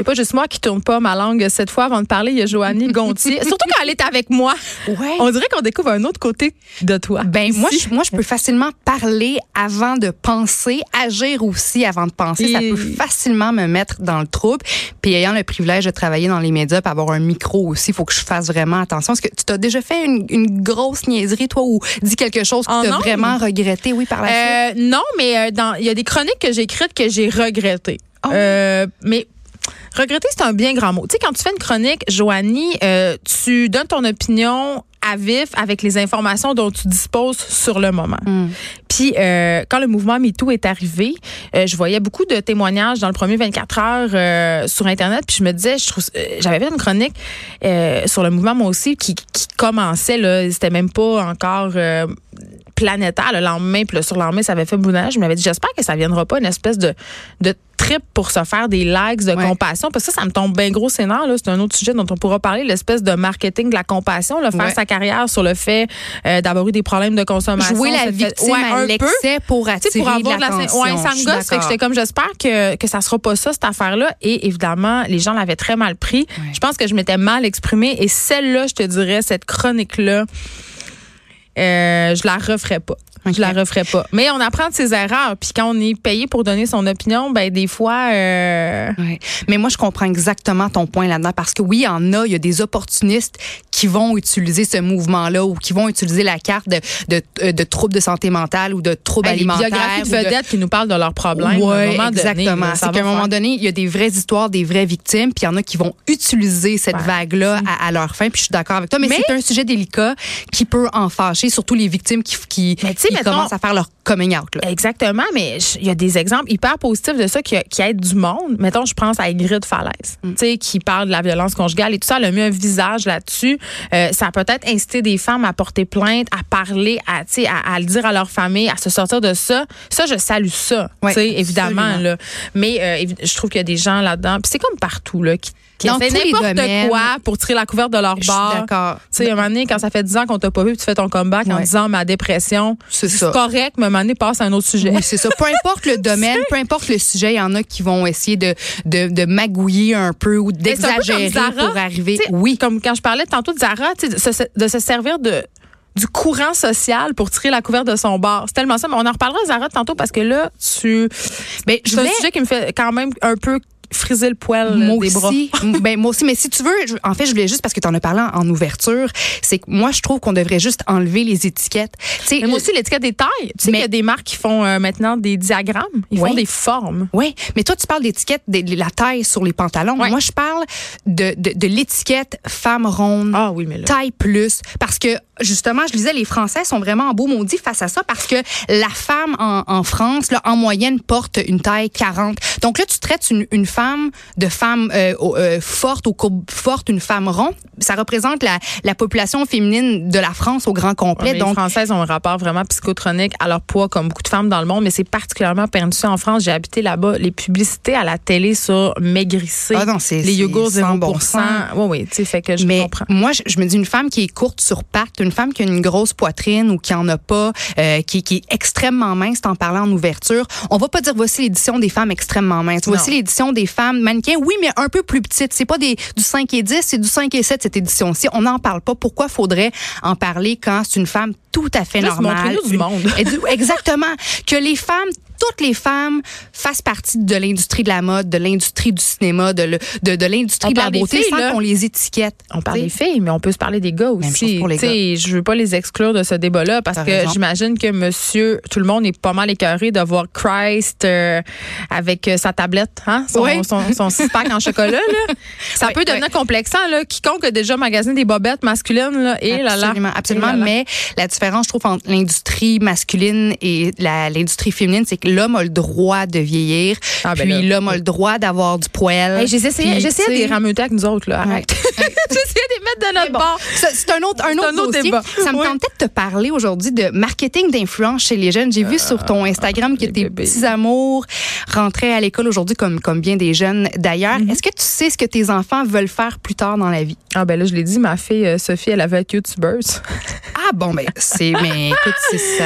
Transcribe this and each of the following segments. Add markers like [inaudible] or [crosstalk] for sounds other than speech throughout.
C'est pas juste moi qui tourne pas ma langue cette fois avant de parler. Il y a Joanie [laughs] Gontier. Surtout quand elle est avec moi. Ouais. On dirait qu'on découvre un autre côté de toi. Ben moi je, moi je peux facilement parler avant de penser, agir aussi avant de penser. Ça peut facilement me mettre dans le trouble. Puis ayant le privilège de travailler dans les médias, puis avoir un micro aussi, il faut que je fasse vraiment attention. Est-ce que tu t'as déjà fait une, une grosse niaiserie toi ou dit quelque chose que En tu as vraiment regretté oui par la suite? Euh, non, mais euh, il y a des chroniques que j'ai écrites que j'ai regrettées. Oh. Euh, mais regretter, c'est un bien grand mot. Tu sais, quand tu fais une chronique, Joanie, euh, tu donnes ton opinion à vif avec les informations dont tu disposes sur le moment. Puis euh, quand le mouvement MeToo est arrivé, euh, je voyais beaucoup de témoignages dans le premier 24 heures euh, sur Internet. Puis je me disais, je trouve, j'avais fait une chronique sur le mouvement moi aussi qui, qui commençait là, c'était même pas encore planétaire le lendemain. Puis le surlendemain, ça avait fait boudage. Je m'avais dit, j'espère que ça viendra pas une espèce de de trip pour se faire des likes de Ouais. compassion parce que ça, ça me tombe bien gros scénar là. C'est un autre sujet dont on pourra parler, l'espèce de marketing de la compassion, là, faire Ouais. sa carrière sur le fait euh, d'avoir eu des problèmes de consommation. Jouer la fait- victime Ouais, à un peu. l'excès pour attirer pour avoir de l'attention. Ouais, ça me gosse. Fait que j'étais comme, j'espère que, que ça sera pas ça, cette affaire-là. Et évidemment, les gens l'avaient très mal pris. Je pense que je m'étais mal exprimée. Et celle-là, je te dirais, cette chronique-là, euh, je la referais pas. Je la referais pas. Mais on apprend de ses erreurs. Puis quand on est payé pour donner son opinion, ben des fois, euh, Ouais. Mais moi, je comprends exactement ton point là-dedans parce que oui, il y en a, il y a des opportunistes qui vont utiliser ce mouvement-là ou qui vont utiliser la carte de, de, euh, de troubles de santé mentale ou de troubles les alimentaires. biographies de vedettes qui nous parlent de leurs problèmes. Ouais, à un exactement. C'est qu'à un moment donné, il y a des vraies histoires, des vraies victimes, puis il y en a qui vont utiliser cette Ouais. vague-là à, à leur fin. Puis je suis d'accord avec toi, mais, Mais- c'est un sujet délicat qui peut en fâcher, surtout les victimes qui, qui, qui commencent à faire leur coming out. Là. Exactement, mais il y a des exemples hyper positifs de ça qui, qui aident du monde. Mettons, je pense à Ingrid Falaise, Mm. tu sais, qui parle de la violence conjugale et tout ça. Elle a mis un visage là-dessus. Euh, ça a peut-être incité des femmes à porter plainte, à parler, à, tu sais, à, à le dire à leur famille, à se sortir de ça. Ça, je salue ça, tu sais, évidemment. Là. Mais euh, je trouve qu'il y a des gens là-dedans. Puis c'est comme partout, là, qui, qui Dans les n'importe quoi pour tirer la couverte de leur bord. d'accord. Tu sais, un moment donné, quand ça fait 10 ans qu'on t'a pas vu, tu fais ton comeback en Ouais. disant ma dépression, C'est correct, mais un moment donné, passe à un autre sujet. Oui, c'est ça. Peu importe le [laughs] domaine, peu importe le sujet, il y en a qui vont essayer de, de, de magouiller un peu ou d'exagérer pour arriver. Oui. Comme quand je parlais tantôt de Zara, de se, de se servir de du courant social pour tirer la couverte de son bar. C'est tellement ça. Mais on en reparlera, Zara, tantôt, parce que là, tu. Ben, C'est un sujet qui me fait quand même un peu friser le poil Moi des bras. [laughs] aussi, ben moi aussi, mais si tu veux, je- en fait, je voulais juste parce que tu en as parlé en, en ouverture, c'est que moi je trouve qu'on devrait juste enlever les étiquettes. Mais moi aussi, l'étiquette des tailles. Tu sais qu'il y a des marques qui font euh, maintenant des diagrammes. Ils font des formes. Oui, mais toi, tu parles d'étiquette de, la taille sur les pantalons. Moi, je parle de, de, de l'étiquette femme ronde. Ah oui, mais là. Taille plus. Parce que, justement, je disais, les Français sont vraiment en beau maudit face à ça parce que la femme en, en France, là, en moyenne, porte une taille 40. Donc là, tu traites une, une femme de femme euh, euh, forte, aux courbes fortes, une femme ronde. Ça représente la, la population féminine de la France au grand complet. Ouais, Donc, les Françaises ont un rapport vraiment psychotronique à leur poids, comme beaucoup de femmes dans le monde, mais c'est particulièrement pernicieux en France. J'ai habité là-bas. Les publicités à la télé sur maigrisser, Ah non, les yogourts 0%. sans bon sens. oui, oui, tu sais, fait que je mais comprends. moi, je, je me dis une femme qui est courte sur pattes, une femme qui a une grosse poitrine ou qui en a pas, euh, qui, qui est extrêmement mince, t'en parlais en ouverture. On va pas dire voici l'édition des femmes extrêmement minces. Voici l'édition des femmes mannequins, oui, mais un peu plus petites. C'est pas des du 5 et 10, c'est du 5 et 7 cette édition-ci. On n'en parle pas. Pourquoi faudrait en parler quand c'est une femme tout à fait Juste normale? du monde. Exactement. Que les femmes, toutes les femmes fassent partie de l'industrie de la mode, de l'industrie du cinéma, de, le- de, de l'industrie de la beauté, filles, sans qu'on les étiquette. On parle T'sais. des filles, mais on peut se parler des gars aussi. pour les Je veux pas les exclure de ce débat-là parce que j'imagine que monsieur, tout le monde est pas mal écœuré de voir Christ euh, avec euh, sa tablette, hein, son, Oui. son, son six-pack en chocolat. Là. [laughs] Ça Oui, peut devenir oui. complexant. Là. Quiconque a déjà magasiné des bobettes masculines, là, et là là. Absolument, absolument. Et là là. Mais la différence, je trouve, entre l'industrie masculine et l'industrie féminine, c'est que l'homme a le droit de vieillir, Ah, ben puis l'homme a le droit d'avoir du poil. Hey, J'essayais Puis, j'essayais de tu les sais, rameuter avec nous autres. Là. Arrête. [laughs] j'essayais de les mettre de notre Bon, bord. c'est un autre, un autre, un autre dossier. débat. Ça me Oui. tentait de te parler aujourd'hui de marketing d'influence chez les jeunes. J'ai vu sur ton Instagram que tes bébés. petits amours rentraient à l'école aujourd'hui comme, comme bien des jeunes d'ailleurs. Mm-hmm. Est-ce que tu sais ce que tes enfants veulent faire plus tard dans la vie? Ah ben là, je l'ai dit, ma fille euh, Sophie, elle avait être youtubeuse. Ah bon, ben c'est mais écoute, ça,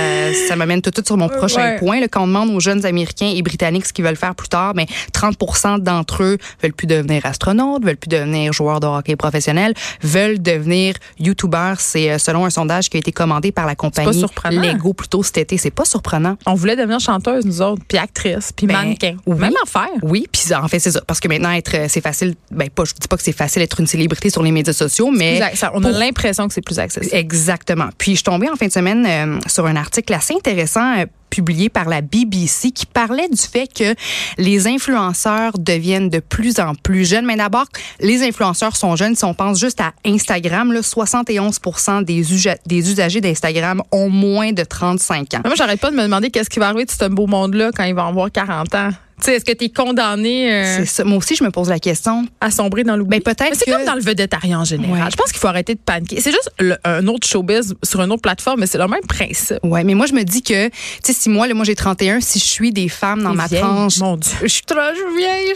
ça m'amène tout de suite sur mon [laughs] prochain Ouais. point. Là, quand on demande aux jeunes Américains et Britanniques ce qu'ils veulent faire plus tard, ben 30 d'entre eux veulent plus devenir astronautes, veulent plus devenir joueurs de hockey professionnels, veulent devenir youtubeurs. C'est euh, selon un sondage qui a été commandé par la compagnie surprenant. Lego plus tôt cet été. C'est pas surprenant. On voulait devenir chanteuse, nous autres, puis actrice, puis Ben, mannequin. oui. Même affaire. Oui, puis en fait c'est ça parce que maintenant être euh, c'est facile ben pas je dis pas que c'est facile d'être une célébrité sur les médias sociaux mais ça- on a pour- l'impression que c'est plus accessible. Exactement. Puis je suis tombée en fin de semaine euh, sur un article assez intéressant euh, publié par la BBC qui parlait du fait que les influenceurs deviennent de plus en plus jeunes. Mais d'abord, les influenceurs sont jeunes. Si on pense juste à Instagram, là, 71 des, des usagers d'Instagram ont moins de 35 ans. Moi, j'arrête pas de me demander qu'est-ce qui va arriver de ce beau monde-là quand il va avoir 40 ans. Tu sais, est-ce que tu es condamné euh, C'est ça. Moi aussi, je me pose la question. à sombrer dans l'oubli? Ben, peut-être Mais c'est que- comme dans le vedettariat en général. Ouais. Je pense qu'il faut arrêter de paniquer. C'est juste le- un autre showbiz sur une autre plateforme, mais c'est le même principe. Ouais, mais moi, je me dis que, tu sais, si moi, là, moi, j'ai 31, si je suis des femmes dans ma vieille, tranche. mon Dieu. Je suis trop vieille.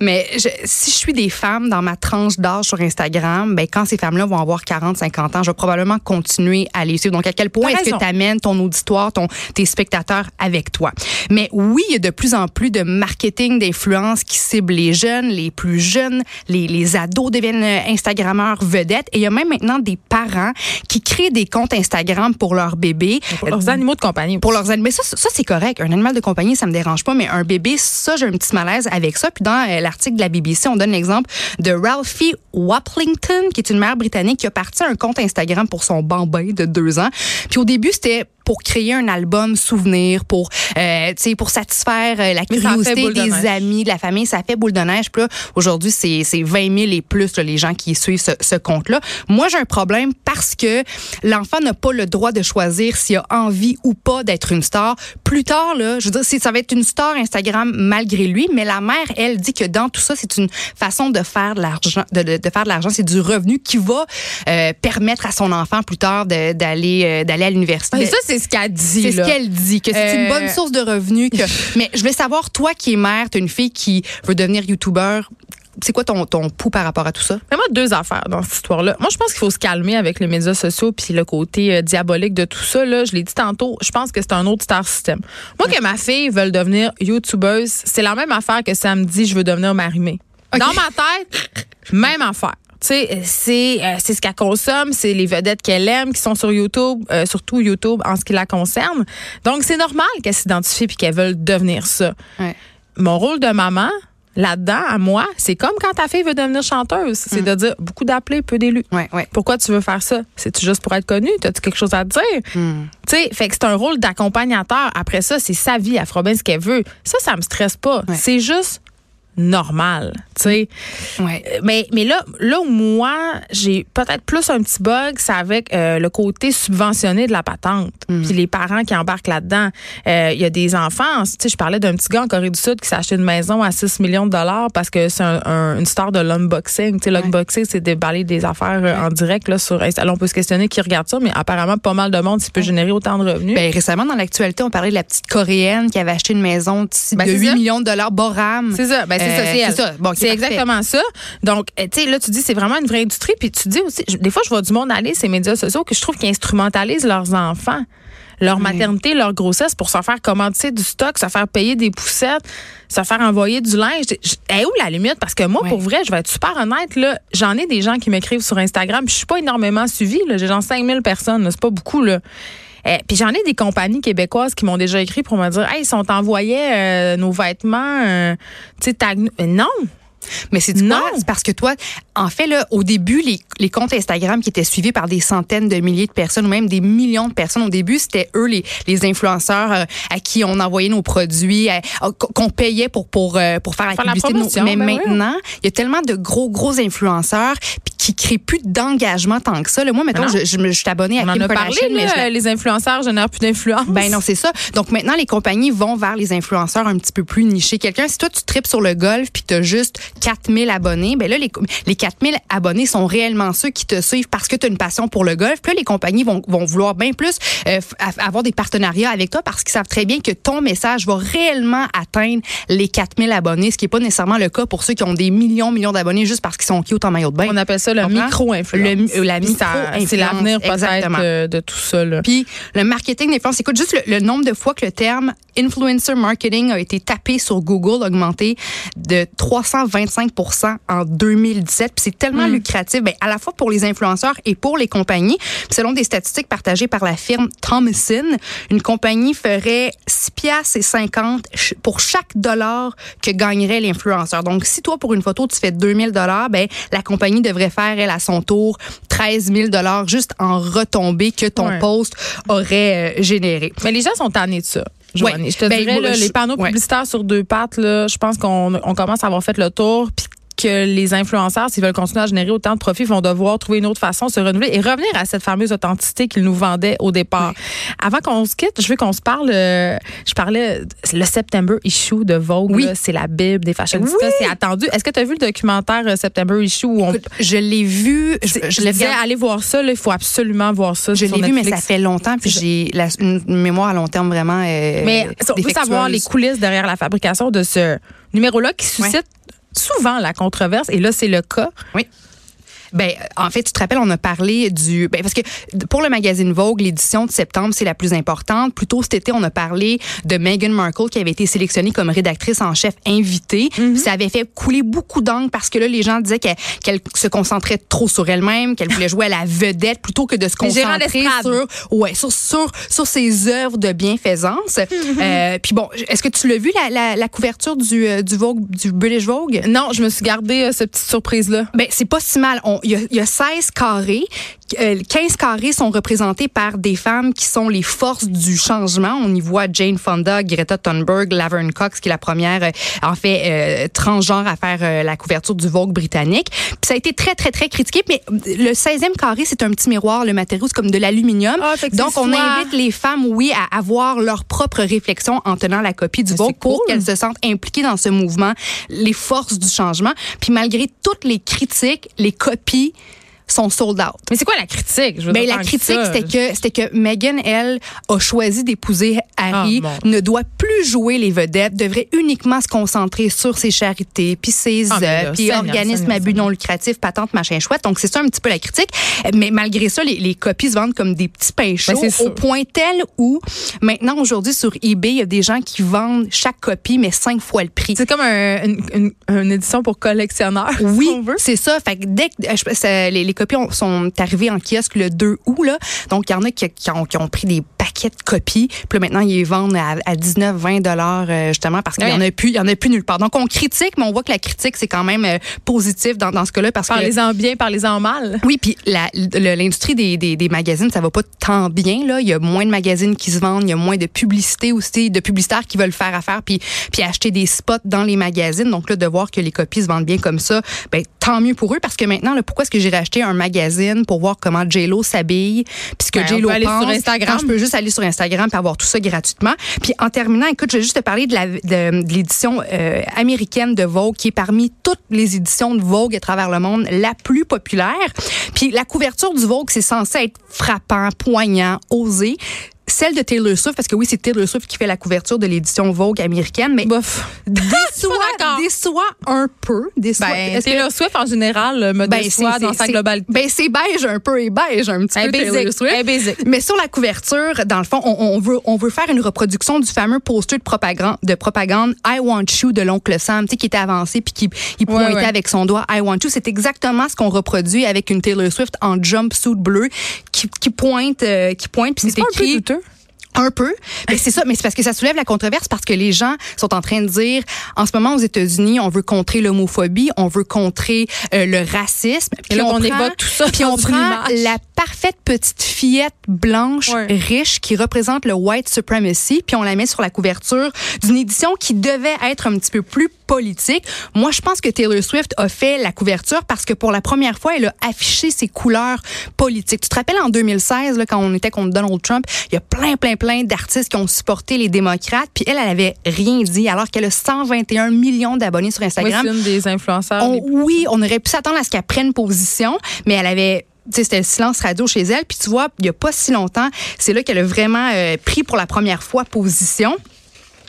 Mais je- si je suis des femmes dans ma tranche d'âge sur Instagram, ben, quand ces femmes-là vont avoir 40, 50 ans, je vais probablement continuer à les suivre. Donc, à quel point est-ce que tu amènes ton auditoire, ton, tes spectateurs avec toi? Mais oui, il y a de plus en plus de marketing d'influence qui cible les jeunes, les plus jeunes, les, les ados deviennent euh, Instagrammeurs vedettes. Et il y a même maintenant des parents qui créent des comptes Instagram pour leurs bébés. Pour leurs animaux de compagnie. Pour leurs animaux. Mais ça, ça c'est correct. Un animal de compagnie, ça me dérange pas. Mais un bébé, ça, j'ai un petit malaise avec ça. Puis dans euh, l'article de la BBC, on donne l'exemple de Ralphie Waplington, qui est une mère britannique qui a parti un compte Instagram pour son bambin de deux ans. Puis au début, c'était pour créer un album souvenir, pour, euh, tu sais, pour satisfaire euh, la curiosité de des amis, de la famille. Ça fait boule de neige. Puis là, aujourd'hui, c'est c'est 20 000 et plus là, les gens qui suivent ce, ce compte-là. Moi, j'ai un problème parce que l'enfant n'a pas le droit de choisir s'il a envie ou pas d'être une star. Plus tard, là, je veux dire, ça va être une star Instagram malgré lui, mais la mère, elle, dit que dans tout ça, c'est une façon de faire de l'argent, de, de- de faire de l'argent, c'est du revenu qui va euh, permettre à son enfant plus tard d'aller euh, d'aller à l'université. C'est ce qu'elle dit. C'est ce qu'elle dit, que c'est une Euh, bonne source de revenus. Que... [laughs] Mais je voulais savoir, toi qui es mère, tu une fille qui veut devenir youtubeur, c'est quoi ton, ton pouls par rapport à tout ça? Mais moi, deux affaires dans cette histoire-là. Moi, je pense qu'il faut se calmer avec les médias sociaux puis le côté euh, diabolique de tout ça. Là, je l'ai dit tantôt, je pense que c'est un autre star system. Moi, que ma fille veuille devenir youtubeuse, c'est la même affaire que ça me dit je veux devenir marimée. Dans ma tête, [laughs] même affaire. Tu sais, c'est euh, c'est ce qu'elle consomme, c'est les vedettes qu'elle aime qui sont sur YouTube, euh, surtout YouTube en ce qui la concerne. Donc c'est normal qu'elle s'identifie puis qu'elle veuille devenir ça Ouais. mon rôle de maman là-dedans, à moi, c'est comme quand ta fille veut devenir chanteuse. C'est de dire beaucoup d'appelés, peu d'élus. Ouais, ouais. Pourquoi tu veux faire ça? C'est-tu juste pour être connue? T'as-tu quelque chose à te dire? Hmm. Tu sais, fait que c'est un rôle d'accompagnateur. Après ça, c'est sa vie. Elle fera bien ce qu'elle veut. Ça, ça me stresse pas. C'est juste normal, tu sais. Ouais. Euh, Mais, mais là, là où moi, j'ai peut-être plus un petit bug, c'est avec euh, le côté subventionné de la patente. Puis les parents qui embarquent là-dedans. Euh, Il y a des enfants, tu sais, je parlais d'un petit gars en Corée du Sud qui s'est acheté une maison à 6 millions de dollars parce que c'est un- un- une star de l'unboxing. Tu sais, l'unboxing, c'est déballer des affaires euh, en direct là, sur Insta. Là, on peut se questionner qui regarde ça, mais apparemment, pas mal de monde, ça peut générer autant de revenus. Ben, récemment, dans l'actualité, on parlait de la petite Coréenne qui avait acheté une maison de, Ben, de c'est 8 ça. millions de dollars, Boram. C'est ça, ben c'est ça, Euh, c'est ça. Bon, parfait. exactement ça. Donc, euh, tu sais, là, tu dis c'est vraiment une vraie industrie. Puis tu dis aussi, des fois, je vois du monde aller ces médias sociaux que je trouve qu'ils instrumentalisent leurs enfants. Leur maternité, leur grossesse pour se faire commander du stock, se faire payer des poussettes, se faire envoyer du linge. Est où la limite? Parce que moi, Ouais. pour vrai, je vais être super honnête, là, j'en ai des gens qui m'écrivent sur Instagram. Je suis pas énormément suivie. là. J'ai genre 5000 personnes. C'est pas beaucoup. là. Euh, puis j'en ai des compagnies québécoises qui m'ont déjà écrit pour me dire Hey, si on t'envoyait euh, nos vêtements, euh, tu sais, tag- Euh, Non! Mais c'est du Non. quoi? C'est parce que toi, en fait, là, au début, les, les comptes Instagram qui étaient suivis par des centaines de milliers de personnes ou même des millions de personnes, au début, c'était eux, les, les influenceurs euh, à qui on envoyait nos produits, qu'on payait pour, pour, euh, pour faire la Faire la publicité. nos- promotion, mais ben oui. maintenant, il y a tellement de gros, gros influenceurs qui crée plus d'engagement tant que ça. Là, moi, maintenant, je, je, me suis abonnée à On Kim en a parlé, mais là, je- les influenceurs génèrent plus d'influence. ben non, c'est ça. Donc maintenant, les compagnies vont vers les influenceurs un petit peu plus nichés. Quelqu'un, si toi, tu tripes sur le golf puis tu as juste 4000 abonnés, ben là, les, les 4000 abonnés sont réellement ceux qui te suivent parce que tu as une passion pour le golf. Puis là, les compagnies vont, vont vouloir bien plus euh, avoir des partenariats avec toi parce qu'ils savent très bien que ton message va réellement atteindre les 4000 abonnés, ce qui n'est pas nécessairement le cas pour ceux qui ont des millions, millions d'abonnés juste parce qu'ils sont cute en maillot de bain. On appelle ça le micro-influence. Le- euh, la micro-influence, C'est l'avenir peut-être euh, de tout ça. Là. Puis le marketing d'influence, écoute juste le, le nombre de fois que le terme influencer marketing a été tapé sur Google a augmenté de 325 en 2017. Puis c'est tellement lucratif, ben, à la fois pour les influenceurs et pour les compagnies. Puis selon des statistiques partagées par la firme Thomason, une compagnie ferait 6 piastres et 50 ch- pour chaque dollar que gagnerait l'influenceur. Donc si toi pour une photo tu fais 2000 dollars, ben la compagnie devrait faire elle à son tour 13 000 dollars juste en retombées que ton Ouais. post aurait euh, généré. Mais les gens sont tannés de ça. Je te Ben, dirais, moi, là, je- les panneaux ouais. publicitaires sur deux pattes, là, je pense qu'on on commence à avoir fait le tour. Puis que les influenceurs, s'ils veulent continuer à générer autant de profits, vont devoir trouver une autre façon de se renouveler et revenir à cette fameuse authenticité qu'ils nous vendaient au départ. Avant qu'on se quitte, je veux qu'on se parle. euh, je parlais le September issue de Vogue. Oui. C'est la bible des fashionistas. Oui. C'est attendu. Est-ce que tu as vu le documentaire euh, September issue où on Écoute, je l'ai vu, je, je je le disais, allez voir ça. Il faut absolument voir ça. je l'ai vu, mais ça fait longtemps, puis j'ai une mémoire à long terme vraiment. euh, Mais on veut savoir les coulisses derrière la fabrication de ce numéro-là qui suscite souvent la controverse. Et là, c'est le cas. Ben, en fait, tu te rappelles, on a parlé du. Ben, parce que pour le magazine Vogue, l'édition de septembre, c'est la plus importante. Plus tôt cet été, on a parlé de Meghan Markle qui avait été sélectionnée comme rédactrice en chef invitée. Mhm. Ça avait fait couler beaucoup d'angles parce que là, les gens disaient qu'elle qu'elle se concentrait trop sur elle-même, qu'elle voulait jouer à la vedette plutôt que de se concentrer sur, ouais, sur, sur, sur ses œuvres de bienfaisance. [laughs] Euh, puis bon, est-ce que tu l'as vu, la, la, la couverture du, euh, du Vogue, du British Vogue? Non, je me suis gardé euh, cette petite surprise-là. Ben, c'est pas si mal. On- Il y, y a 16 carrés. Euh, 15 carrés sont représentés par des femmes qui sont les forces du changement. On y voit Jane Fonda, Greta Thunberg, Laverne Cox, qui est la première, euh, en fait, euh, transgenre à faire euh, la couverture du Vogue britannique. Puis ça a été très, très, très critiqué. Mais le 16e carré, c'est un petit miroir. Le matériau, c'est comme de l'aluminium. Ah, Donc, on invite les femmes, oui, à avoir leur propre réflexion en tenant la copie du Mais Vogue pour cool. qu'elles se sentent impliquées dans ce mouvement, les forces du changement. Puis malgré toutes les critiques, les copies sont sold out. Mais c'est quoi la critique? Je veux Ben, dire, la critique, c'était que, c'était que Meghan, elle, a choisi d'épouser Harry, Ah, bon. ne doit plus jouer les vedettes, devrait uniquement se concentrer sur ses charités, puis ses Ah, œuvres, puis organismes à but non lucratif, patente, machin chouette. Donc, c'est ça un petit peu la critique. Mais malgré ça, les, les copies se vendent comme des petits pains chauds, Ben, c'est au point tel où, maintenant, aujourd'hui, sur eBay, il y a des gens qui vendent chaque copie, mais cinq fois le prix. C'est comme un- une, une- une édition pour collectionneurs. Oui, si c'est ça. Fait que dès que euh, les, les copies ont- sont arrivées en kiosque le 2 août, là. Donc, il y en a qui, qui ont, qui ont pris des paquets de copies. Puis là, maintenant, ils les vendent à, à 19, 20 dollars, euh, justement, parce qu'il y en a plus, il y en a plus nulle part. Donc, on critique, mais on voit que la critique, c'est quand même euh, positif dans, dans ce cas-là parce que Parlez-en bien, parlez-en mal. oui, puis l'industrie des, des, des magazines, ça va pas tant bien là. Il y a moins de magazines qui se vendent, il y a moins de publicité aussi, de publicitaires qui veulent faire affaire puis puis acheter des spots dans les magazines. Donc là, de voir que les copies se vendent bien comme ça, ben tant mieux pour eux parce que maintenant, là, pourquoi est-ce que j'irais acheter un magazine pour voir comment J Lo s'habille, puis ce que Ben, aller sur Instagram. quand je peux juste aller sur Instagram puis avoir tout ça gratuitement. Puis en terminant, écoute, je vais juste te parler de la de, de l'édition euh, américaine de Vogue qui est parmi toutes les éditions de Vogue à travers le monde la plus populaire. Puis la couverture du Vogue, c'est censé être frappant, poignant, osé. Celle de Taylor Swift, parce que oui, c'est Taylor Swift qui fait la couverture de l'édition Vogue américaine, mais Bof. déçoit, [laughs] déçoit un peu. Déçoit. Ben, Est-ce que- Taylor Swift, en général, euh, me ben, déçoit dans sa globalité. Ben, c'est beige un peu et beige un petit Un peu. Taylor Swift. un basic. Mais sur la couverture, dans le fond, on, on veut, on veut faire une reproduction du fameux poster de propagande, de propagande I Want You de l'oncle Sam, tu sais, qui était avancé puis qui il pointait ouais. avec son doigt I Want You. C'est exactement ce qu'on reproduit avec une Taylor Swift en jumpsuit bleu qui, qui pointe, euh, qui pointe puis c'est écrit. Un peu, mais c'est ça, mais c'est parce que ça soulève la controverse parce que les gens sont en train de dire en ce moment aux États-Unis, on veut contrer l'homophobie, on veut contrer euh, le racisme, puis on, on évoque tout ça puis on prend la parfaite petite fillette blanche Ouais. riche qui représente le white supremacy, puis on la met sur la couverture d'une édition qui devait être un petit peu plus politique. Moi, je pense que Taylor Swift a fait la couverture parce que pour la première fois, elle a affiché ses couleurs politiques. Tu te rappelles en 2016, là, quand on était contre Donald Trump, il y a plein, plein, plein d'artistes qui ont supporté les démocrates, puis elle, elle avait rien dit, alors qu'elle a 121 millions d'abonnés sur Oui, Instagram. c'est une des influenceurs. On- plus- oui, on aurait pu s'attendre à ce qu'elle prenne position, mais elle avait tu sais, c'était le silence radio chez elle. Puis tu vois, il y a pas si longtemps, c'est là qu'elle a vraiment euh, pris pour la première fois position.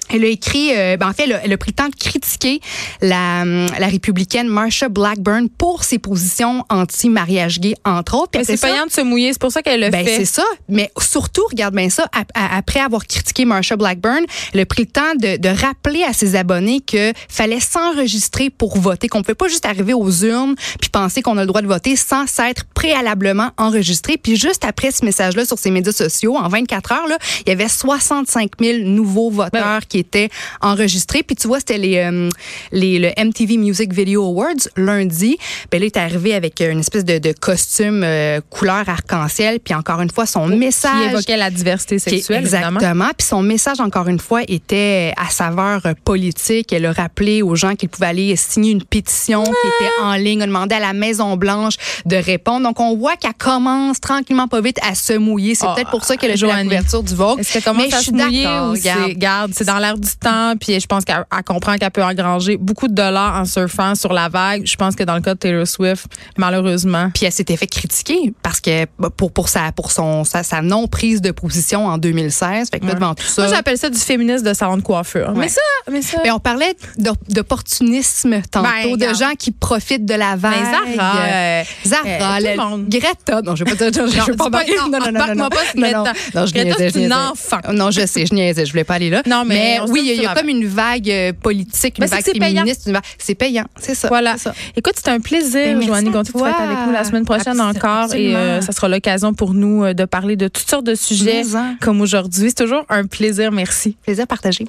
Elle a écrit, euh, ben en fait, elle a, elle a pris le temps de critiquer la, hum, la républicaine Marsha Blackburn pour ses positions anti-mariage gay, entre autres. Puis Mais c'est ça- payant de se mouiller, c'est pour ça qu'elle le ben, fait. c'est ça. Mais surtout, regarde bien ça, ap- a- après avoir critiqué Marsha Blackburn, elle a pris le temps de, de rappeler à ses abonnés que fallait s'enregistrer pour voter, qu'on ne pouvait pas juste arriver aux urnes puis penser qu'on a le droit de voter sans s'être préalablement enregistré. Puis juste après ce message-là sur ses médias sociaux, en 24 heures, là, il y avait 65 000 nouveaux voteurs qui étaient enregistrés. Puis tu vois, c'était les, euh, les le MTV Music Video Awards lundi. Ben là, il est arrivé avec une espèce de, de costume euh, couleur arc-en-ciel. Puis encore une fois, son qui message évoquait la diversité qui sexuelle, évidemment. Exactement. Puis son message, encore une fois, était à saveur politique. Elle a rappelé aux gens qu'ils pouvaient aller signer une pétition qui était en ligne, a demandé à la Maison-Blanche de répondre. Donc, on voit qu'elle commence tranquillement, pas vite, à se mouiller. C'est Ah, peut-être pour ça qu'elle a fait la Joanie. couverture du Vogue. Est-ce commence Mais à je se mouiller ou c'est dans l'air du temps, puis je pense qu'elle elle comprend qu'elle peut engranger beaucoup de dollars en surfant sur la vague. Je pense que dans le cas de Taylor Swift, malheureusement, Puis elle s'était fait critiquer parce que bah, pour pour sa pour son sa, sa non prise de position en 2016. Fait que là, Ouais. devant tout ça. moi j'appelle ça du féminisme de salon de coiffure. Ouais. Mais ça, mais ça. Mais on parlait d'op- d'opportunisme tantôt, Ben, de gens qui profitent de la vague. Mais Zara, euh, Zara, euh, tout le monde. Greta. Non, je vais pas dire, je, je Non, veux pas pas- non, Non, non, non, non, non. non, non, non, je niaisais, je niaisais. Non, je sais, je niaisais, je voulais pas aller là. Non, mais oui, il y a, comme une vague euh, politique, une Ben, c'est vague c'est féministe. une vague- C'est payant, c'est ça. Voilà. c'est. Écoute, c'était un plaisir, Ben, à Gontier, de être toi. avec nous la semaine prochaine encore. Et euh, ça sera l'occasion pour nous euh, de parler de toutes sortes de sujets comme aujourd'hui. C'est toujours un plaisir. Merci. Plaisir partagé.